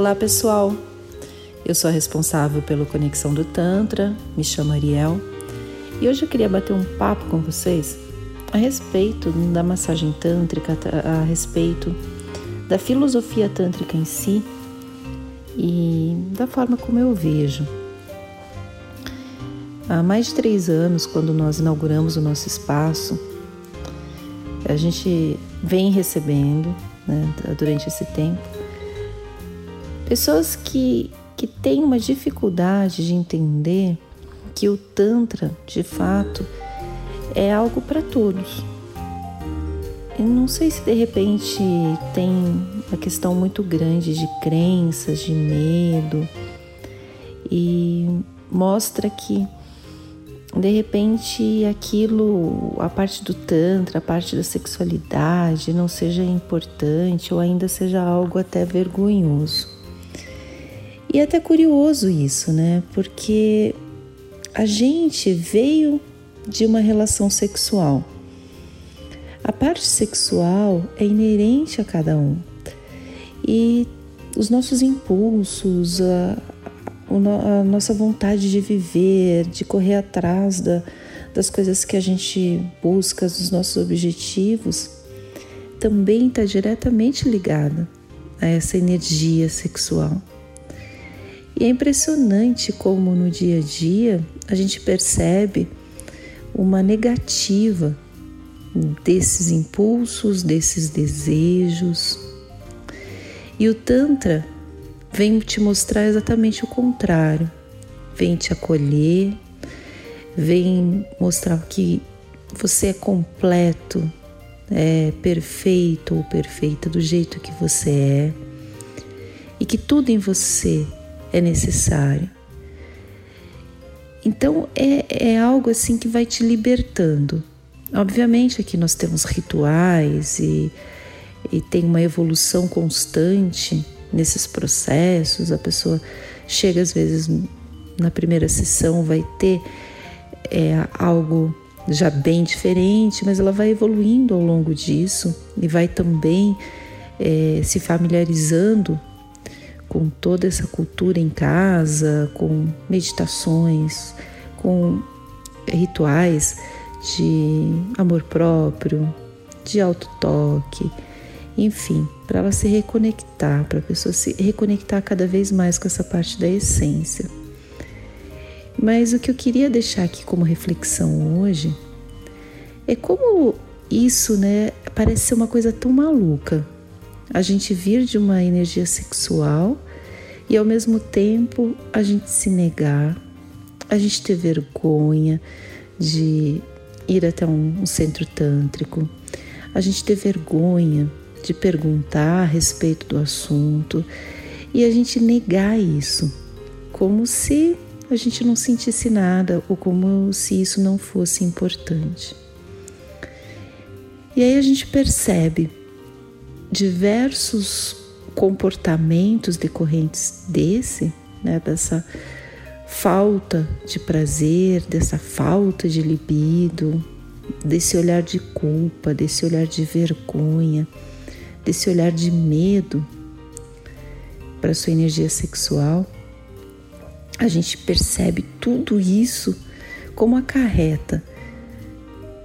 Olá pessoal, eu sou a responsável pela Conexão do Tantra, me chamo Ariel e hoje eu queria bater um papo com vocês a respeito da massagem tântrica, a respeito da filosofia tântrica em si e da forma como eu vejo. Há mais de três anos, quando nós inauguramos o nosso espaço, a gente vem recebendo, né, durante esse tempo, pessoas que, que têm uma dificuldade de entender que o Tantra, de fato, é algo para todos. Eu não sei se de repente tem uma questão muito grande de crenças, de medo, e mostra que de repente aquilo, a parte do Tantra, a parte da sexualidade não seja importante ou ainda seja algo até vergonhoso. E é até curioso isso, né? Porque a gente veio de uma relação sexual. A parte sexual é inerente a cada um. E os nossos impulsos, a, a nossa vontade de viver, de correr atrás da, das coisas que a gente busca, dos nossos objetivos, também está diretamente ligada a essa energia sexual. E é impressionante como no dia a dia a gente percebe uma negativa desses impulsos, desses desejos. E o Tantra vem te mostrar exatamente o contrário, vem te acolher, vem mostrar que você é completo, é perfeito ou perfeita do jeito que você é e que tudo em você é necessário. Então é, é algo assim que vai te libertando. Obviamente aqui nós temos rituais e, e tem uma evolução constante nesses processos. A pessoa chega às vezes na primeira sessão, vai ter é, algo já bem diferente, mas ela vai evoluindo ao longo disso e vai também é, se familiarizando com toda essa cultura em casa, com meditações, com rituais de amor próprio, de autotoque, enfim, para ela se reconectar, para a pessoa se reconectar cada vez mais com essa parte da essência. Mas o que eu queria deixar aqui como reflexão hoje é como isso, né, parece ser uma coisa tão maluca, a gente vir de uma energia sexual e ao mesmo tempo a gente se negar, a gente ter vergonha de ir até um, um centro tântrico, a gente ter vergonha de perguntar a respeito do assunto e a gente negar isso, como se a gente não sentisse nada ou como se isso não fosse importante. E aí a gente percebe diversos comportamentos decorrentes desse, né, dessa falta de prazer, dessa falta de libido, desse olhar de culpa, desse olhar de vergonha, desse olhar de medo para sua energia sexual, a gente percebe tudo isso como acarreta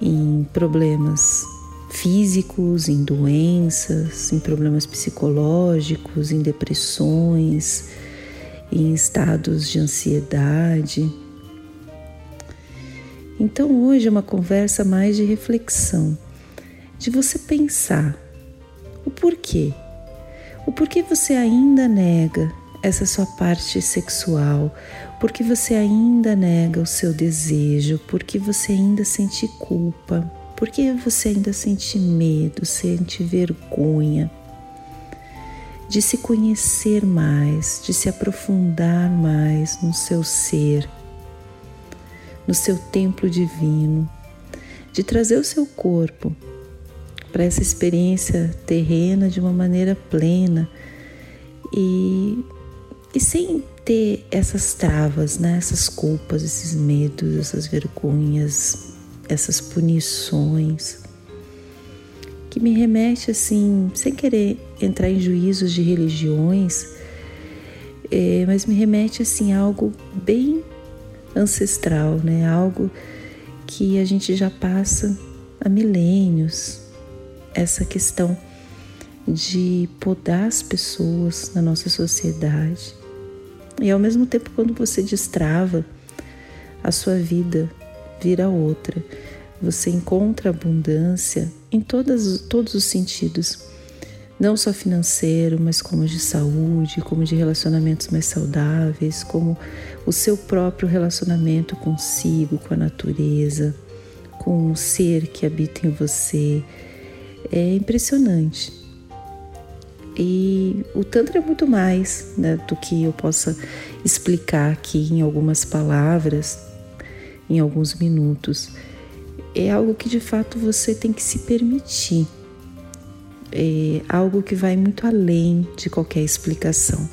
em problemas físicos, em doenças, em problemas psicológicos, em depressões, em estados de ansiedade. Então hoje é uma conversa mais de reflexão, de você pensar o porquê. O porquê você ainda nega essa sua parte sexual, porque você ainda nega o seu desejo, porque você ainda sente culpa, por que você ainda sente medo, sente vergonha de se conhecer mais, de se aprofundar mais no seu ser, no seu templo divino, de trazer o seu corpo para essa experiência terrena de uma maneira plena e, e sem ter essas travas, né? essas culpas, esses medos, essas vergonhas, essas punições, que me remete assim, sem querer entrar em juízos de religiões, é, mas me remete assim a algo bem ancestral, né? Algo que a gente já passa há milênios. Essa questão de podar as pessoas na nossa sociedade. E ao mesmo tempo, quando você destrava, a sua vida vira outra. Você encontra abundância em todas, todos os sentidos, não só financeiro, mas como de saúde, como de relacionamentos mais saudáveis, como o seu próprio relacionamento consigo, com a natureza, com o ser que habita em você. É impressionante. E o Tantra é muito mais né, do que eu possa explicar aqui em algumas palavras, em alguns minutos. É algo que de fato você tem que se permitir. É algo que vai muito além de qualquer explicação.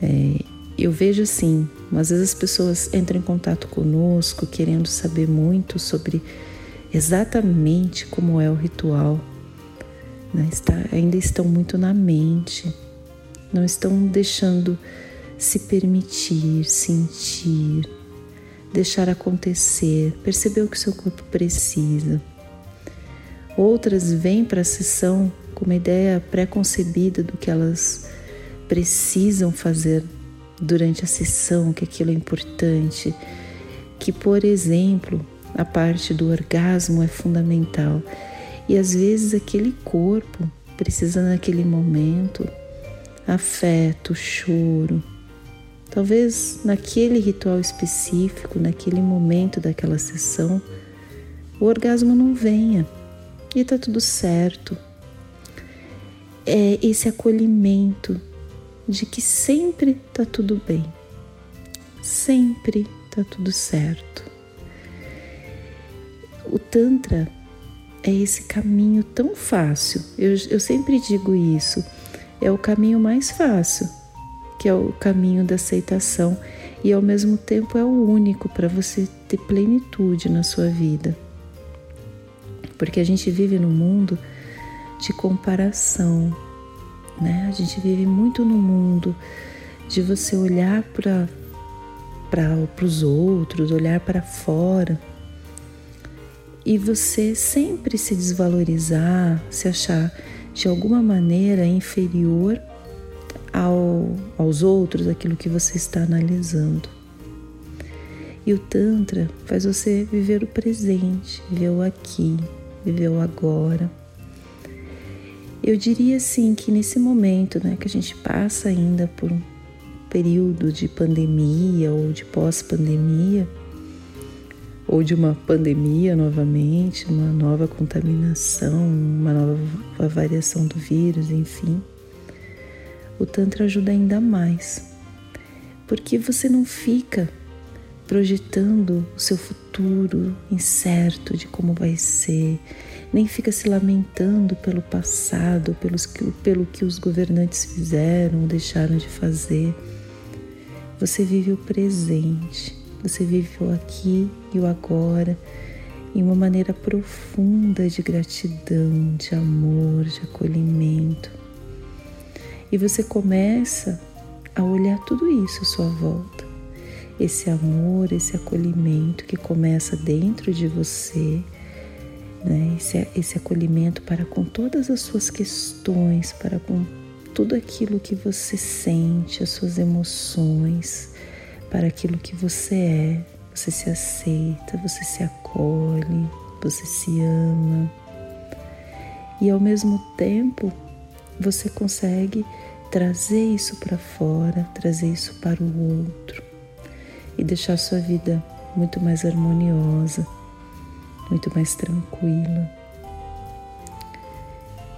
É, eu vejo assim, às vezes as pessoas entram em contato conosco querendo saber muito sobre exatamente como é o ritual né? Está, ainda estão muito na mente, não estão deixando se permitir, sentir, deixar acontecer, perceber o que seu corpo precisa. Outras vêm para a sessão com uma ideia pré-concebida do que elas precisam fazer durante a sessão, que aquilo é importante, que, por exemplo, a parte do orgasmo é fundamental e às vezes aquele corpo precisa naquele momento afeto, choro. Talvez naquele ritual específico, naquele momento daquela sessão, o orgasmo não venha e tá tudo certo. É esse acolhimento de que sempre tá tudo bem, sempre tá tudo certo. O Tantra é esse caminho tão fácil. Eu, eu sempre digo isso. É o caminho mais fácil, que é o caminho da aceitação e ao mesmo tempo é o único para você ter plenitude na sua vida. Porque a gente vive num mundo de comparação, né? A gente vive muito no mundo de você olhar para para os outros, olhar para fora e você sempre se desvalorizar, se achar de alguma maneira inferior ao, aos outros, aquilo que você está analisando. E o Tantra faz você viver o presente, viver o aqui, viver o agora. Eu diria assim que nesse momento, né, que a gente passa ainda por um período de pandemia ou de pós-pandemia, ou de uma pandemia novamente, uma nova contaminação, uma nova variação do vírus, enfim. O Tantra ajuda ainda mais, porque você não fica projetando o seu futuro incerto de como vai ser, nem fica se lamentando pelo passado, pelos que, pelo que os governantes fizeram ou deixaram de fazer. Você vive o presente você vive o aqui e o agora em uma maneira profunda de gratidão, de amor, de acolhimento. E você começa a olhar tudo isso à sua volta. Esse amor, esse acolhimento que começa dentro de você, né? esse, esse acolhimento para com todas as suas questões, para com tudo aquilo que você sente, as suas emoções para aquilo que você é. Você se aceita, você se acolhe, você se ama. E ao mesmo tempo, você consegue trazer isso para fora, trazer isso para o outro e deixar sua vida muito mais harmoniosa, muito mais tranquila.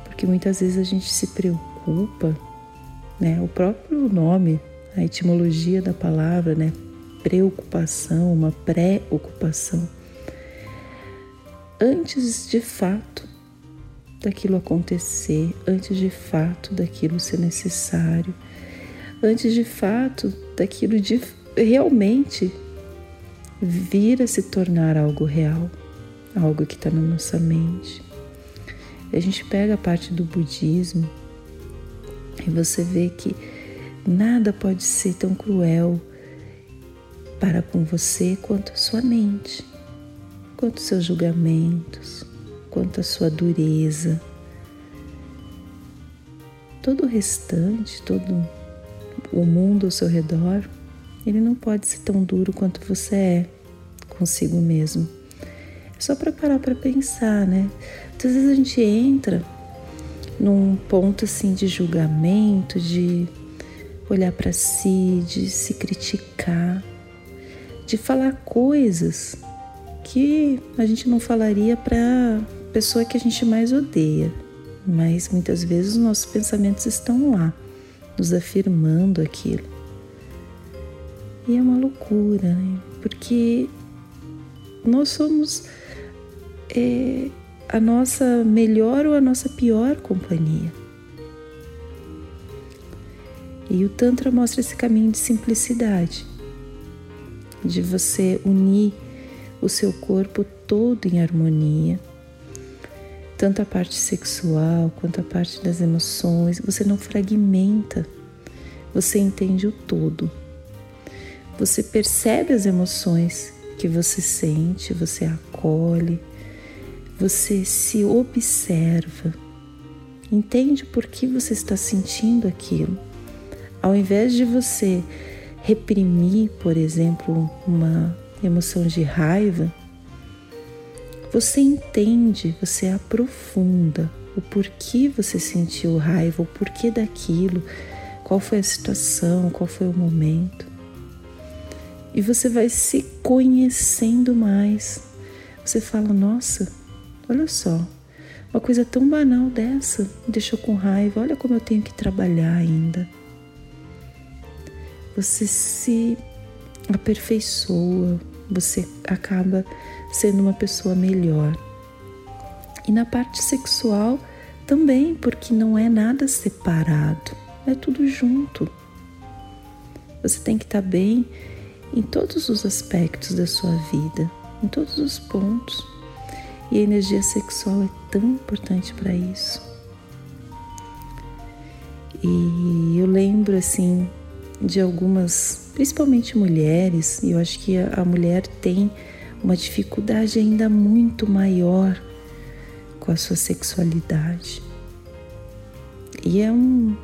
Porque muitas vezes a gente se preocupa, né? O próprio nome a etimologia da palavra, né? Preocupação, uma pré-ocupação. Antes de fato daquilo acontecer, antes de fato daquilo ser necessário, antes de fato daquilo de realmente vir a se tornar algo real, algo que está na nossa mente. A gente pega a parte do budismo e você vê que nada pode ser tão cruel para com você quanto a sua mente, quanto seus julgamentos, quanto a sua dureza. Todo o restante, todo o mundo ao seu redor, ele não pode ser tão duro quanto você é consigo mesmo. É só para parar para pensar, né? Às vezes a gente entra num ponto assim de julgamento, de olhar para si, de se criticar, de falar coisas que a gente não falaria para pessoa que a gente mais odeia, mas muitas vezes os nossos pensamentos estão lá, nos afirmando aquilo. E é uma loucura, né? Porque nós somos é, a nossa melhor ou a nossa pior companhia. E o Tantra mostra esse caminho de simplicidade, de você unir o seu corpo todo em harmonia, tanto a parte sexual quanto a parte das emoções, você não fragmenta, você entende o todo. Você percebe as emoções que você sente, você acolhe, você se observa, entende por que você está sentindo aquilo. Ao invés de você reprimir, por exemplo, uma emoção de raiva, você entende, você aprofunda o porquê você sentiu raiva, o porquê daquilo, qual foi a situação, qual foi o momento. E você vai se conhecendo mais. Você fala: Nossa, olha só, uma coisa tão banal dessa me deixou com raiva. Olha como eu tenho que trabalhar ainda. Você se aperfeiçoa, você acaba sendo uma pessoa melhor. E na parte sexual também, porque não é nada separado, é tudo junto. Você tem que estar bem em todos os aspectos da sua vida, em todos os pontos. E a energia sexual é tão importante para isso. E eu lembro assim de algumas, principalmente mulheres, e eu acho que a mulher tem uma dificuldade ainda muito maior com a sua sexualidade. E é um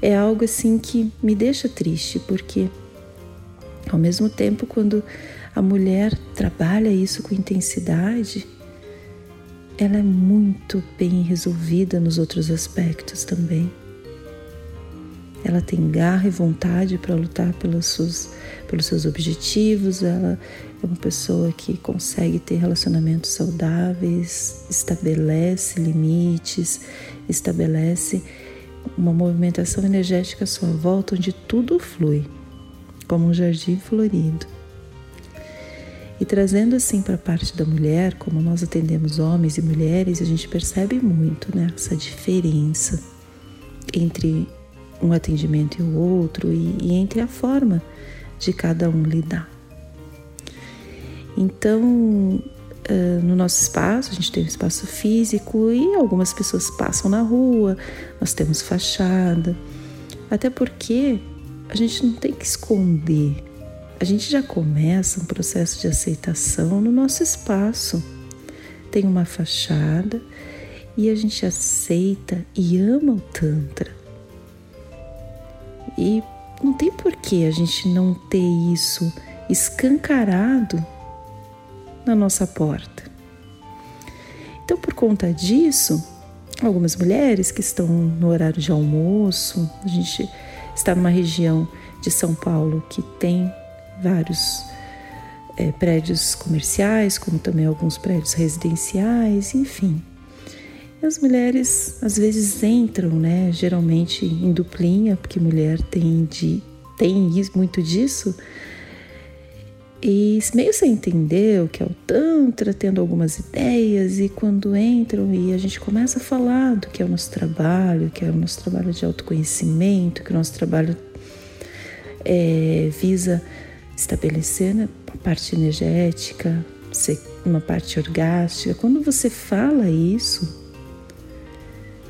é algo assim que me deixa triste, porque ao mesmo tempo, quando a mulher trabalha isso com intensidade, ela é muito bem resolvida nos outros aspectos também. Ela tem garra e vontade para lutar pelos seus, pelos seus objetivos, ela é uma pessoa que consegue ter relacionamentos saudáveis, estabelece limites, estabelece uma movimentação energética à sua volta onde tudo flui como um jardim florido. E trazendo assim para a parte da mulher, como nós atendemos homens e mulheres, a gente percebe muito né, essa diferença entre um atendimento e o outro e, e entre a forma de cada um lidar. Então, uh, no nosso espaço, a gente tem um espaço físico e algumas pessoas passam na rua, nós temos fachada, até porque a gente não tem que esconder. A gente já começa um processo de aceitação no nosso espaço. Tem uma fachada e a gente aceita e ama o Tantra. E não tem por que a gente não ter isso escancarado na nossa porta. Então, por conta disso, algumas mulheres que estão no horário de almoço, a gente está numa região de São Paulo que tem vários é, prédios comerciais, como também alguns prédios residenciais, enfim. As mulheres às vezes entram, né, geralmente em duplinha, porque mulher tem, de, tem muito disso, e meio sem entender o que é o Tantra, tendo algumas ideias, e quando entram e a gente começa a falar do que é o nosso trabalho, que é o nosso trabalho de autoconhecimento, que o nosso trabalho é, visa estabelecer né, uma parte energética, uma parte orgástica. Quando você fala isso,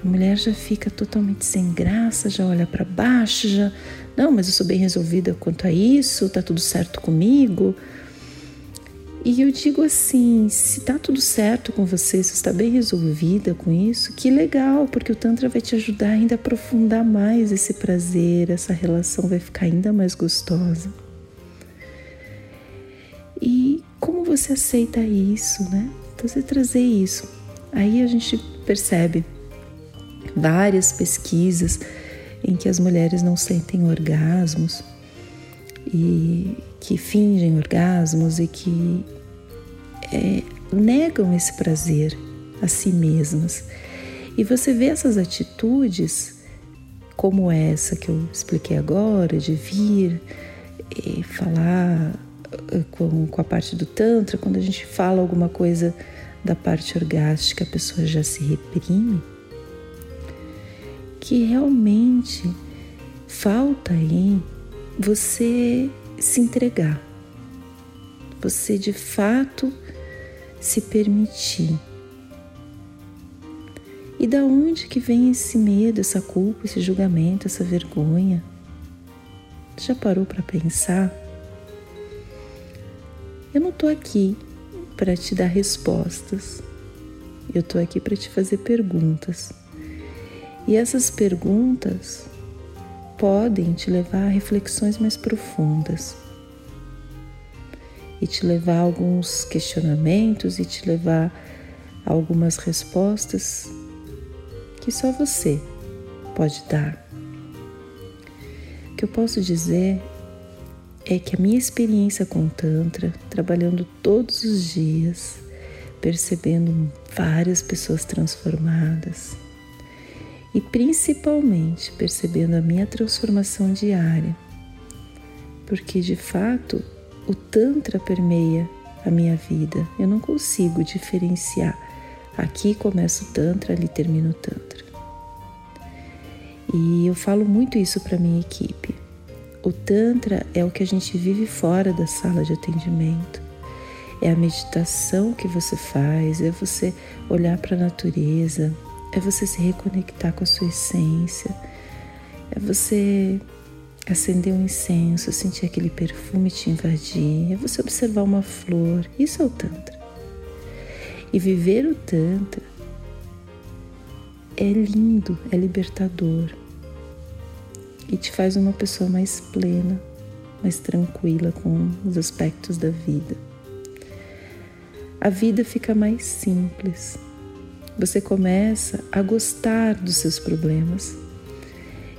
a mulher já fica totalmente sem graça, já olha para baixo, já. Não, mas eu sou bem resolvida quanto a isso, tá tudo certo comigo. E eu digo assim: se tá tudo certo com você, se está bem resolvida com isso, que legal, porque o Tantra vai te ajudar ainda a aprofundar mais esse prazer, essa relação vai ficar ainda mais gostosa. E como você aceita isso, né? Então, você trazer isso. Aí a gente percebe várias pesquisas em que as mulheres não sentem orgasmos e que fingem orgasmos e que é, negam esse prazer a si mesmas. E você vê essas atitudes, como essa que eu expliquei agora, de vir e falar eh, com, com a parte do Tantra, quando a gente fala alguma coisa da parte orgástica, a pessoa já se reprime, que realmente falta aí você se entregar, você de fato se permitir. E da onde que vem esse medo, essa culpa, esse julgamento, essa vergonha? Já parou para pensar? Eu não estou aqui para te dar respostas. Eu estou aqui para te fazer perguntas. E essas perguntas podem te levar a reflexões mais profundas e te levar a alguns questionamentos e te levar a algumas respostas que só você pode dar. O que eu posso dizer é que a minha experiência com Tantra, trabalhando todos os dias, percebendo várias pessoas transformadas e principalmente percebendo a minha transformação diária, porque de fato o Tantra permeia a minha vida. Eu não consigo diferenciar. Aqui começa o Tantra, ali termina o Tantra. E eu falo muito isso para minha equipe. O Tantra é o que a gente vive fora da sala de atendimento. É a meditação que você faz, é você olhar para a natureza, é você se reconectar com a sua essência, é você acender um incenso, sentir aquele perfume te invadir, é você observar uma flor. Isso é o Tantra. E viver o Tantra é lindo, é libertador e te faz uma pessoa mais plena, mais tranquila com os aspectos da vida. A vida fica mais simples. Você começa a gostar dos seus problemas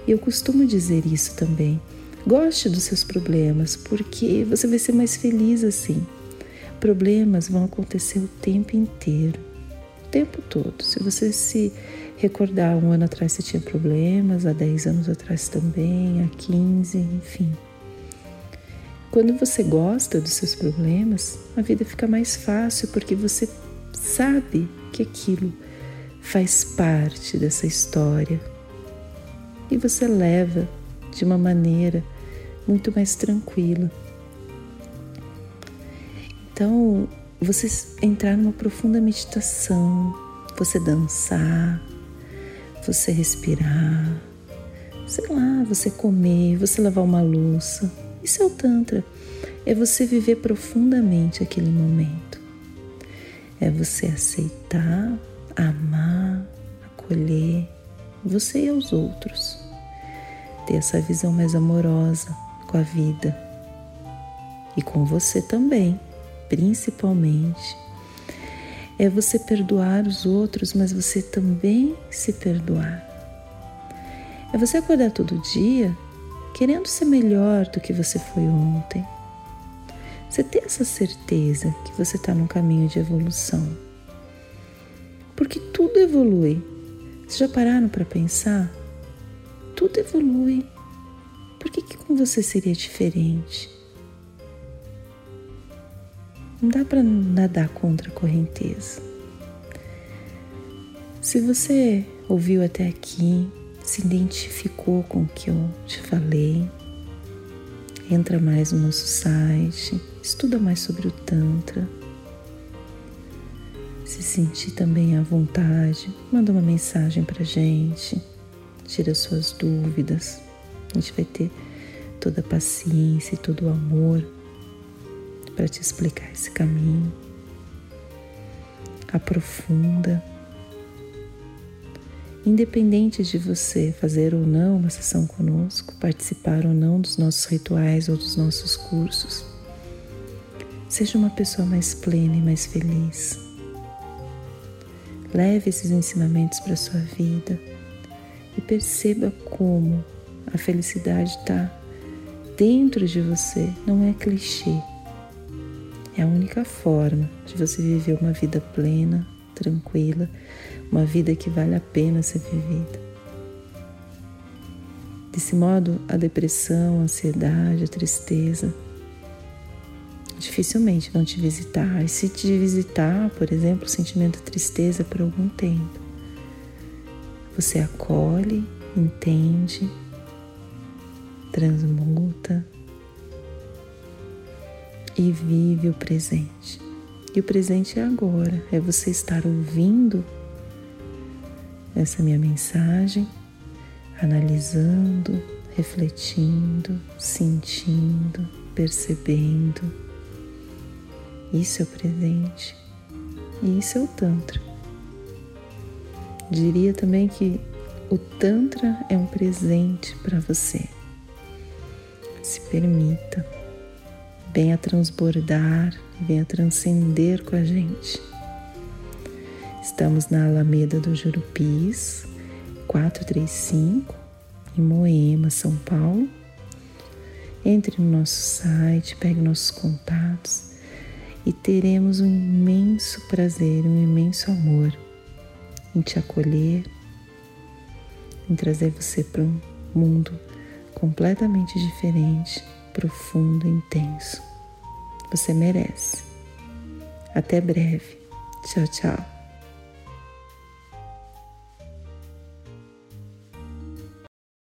eu costumo dizer isso também. Goste dos seus problemas, porque você vai ser mais feliz assim. Problemas vão acontecer o tempo inteiro, o tempo todo. Se você se recordar, um ano atrás você tinha problemas, há 10 anos atrás também, há 15, enfim. Quando você gosta dos seus problemas, a vida fica mais fácil porque você sabe que aquilo faz parte dessa história, e você leva de uma maneira muito mais tranquila. Então, você entrar numa profunda meditação, você dançar, você respirar, sei lá, você comer, você lavar uma louça. Isso é o Tantra. É você viver profundamente aquele momento. É você aceitar, amar, acolher você e aos outros. Ter essa visão mais amorosa com a vida e com você também, principalmente. É você perdoar os outros, mas você também se perdoar. É você acordar todo dia querendo ser melhor do que você foi ontem. Você ter essa certeza que você está num caminho de evolução. Porque tudo evolui vocês já pararam para pensar? Tudo evolui. Por que, que com você seria diferente? Não dá para nadar contra a correnteza. Se você ouviu até aqui, se identificou com o que eu te falei, entra mais no nosso site, estuda mais sobre o Tantra. Se sentir também à vontade, manda uma mensagem pra gente, tira suas dúvidas. A gente vai ter toda a paciência e todo o amor para te explicar esse caminho. Aprofunda. Independente de você fazer ou não uma sessão conosco, participar ou não dos nossos rituais ou dos nossos cursos, seja uma pessoa mais plena e mais feliz. Leve esses ensinamentos para a sua vida e perceba como a felicidade está dentro de você, não é clichê. É a única forma de você viver uma vida plena, tranquila, uma vida que vale a pena ser vivida. Desse modo, a depressão, a ansiedade, a tristeza dificilmente vão te visitar. E se te visitar, por exemplo, o sentimento de tristeza por algum tempo, você acolhe, entende, transmuta e vive o presente. E o presente é agora, é você estar ouvindo essa minha mensagem, analisando, refletindo, sentindo, percebendo. Isso é o presente e isso é o Tantra. Diria também que o Tantra é um presente para você. Se permita, venha transbordar, venha transcender com a gente. Estamos na Alameda do Jurupis, 435, em Moema, São Paulo. Entre no nosso site, pegue nossos contatos e teremos um imenso prazer, um imenso amor em te acolher, em trazer você para um mundo completamente diferente, profundo, intenso. Você merece. Até breve. Tchau, tchau.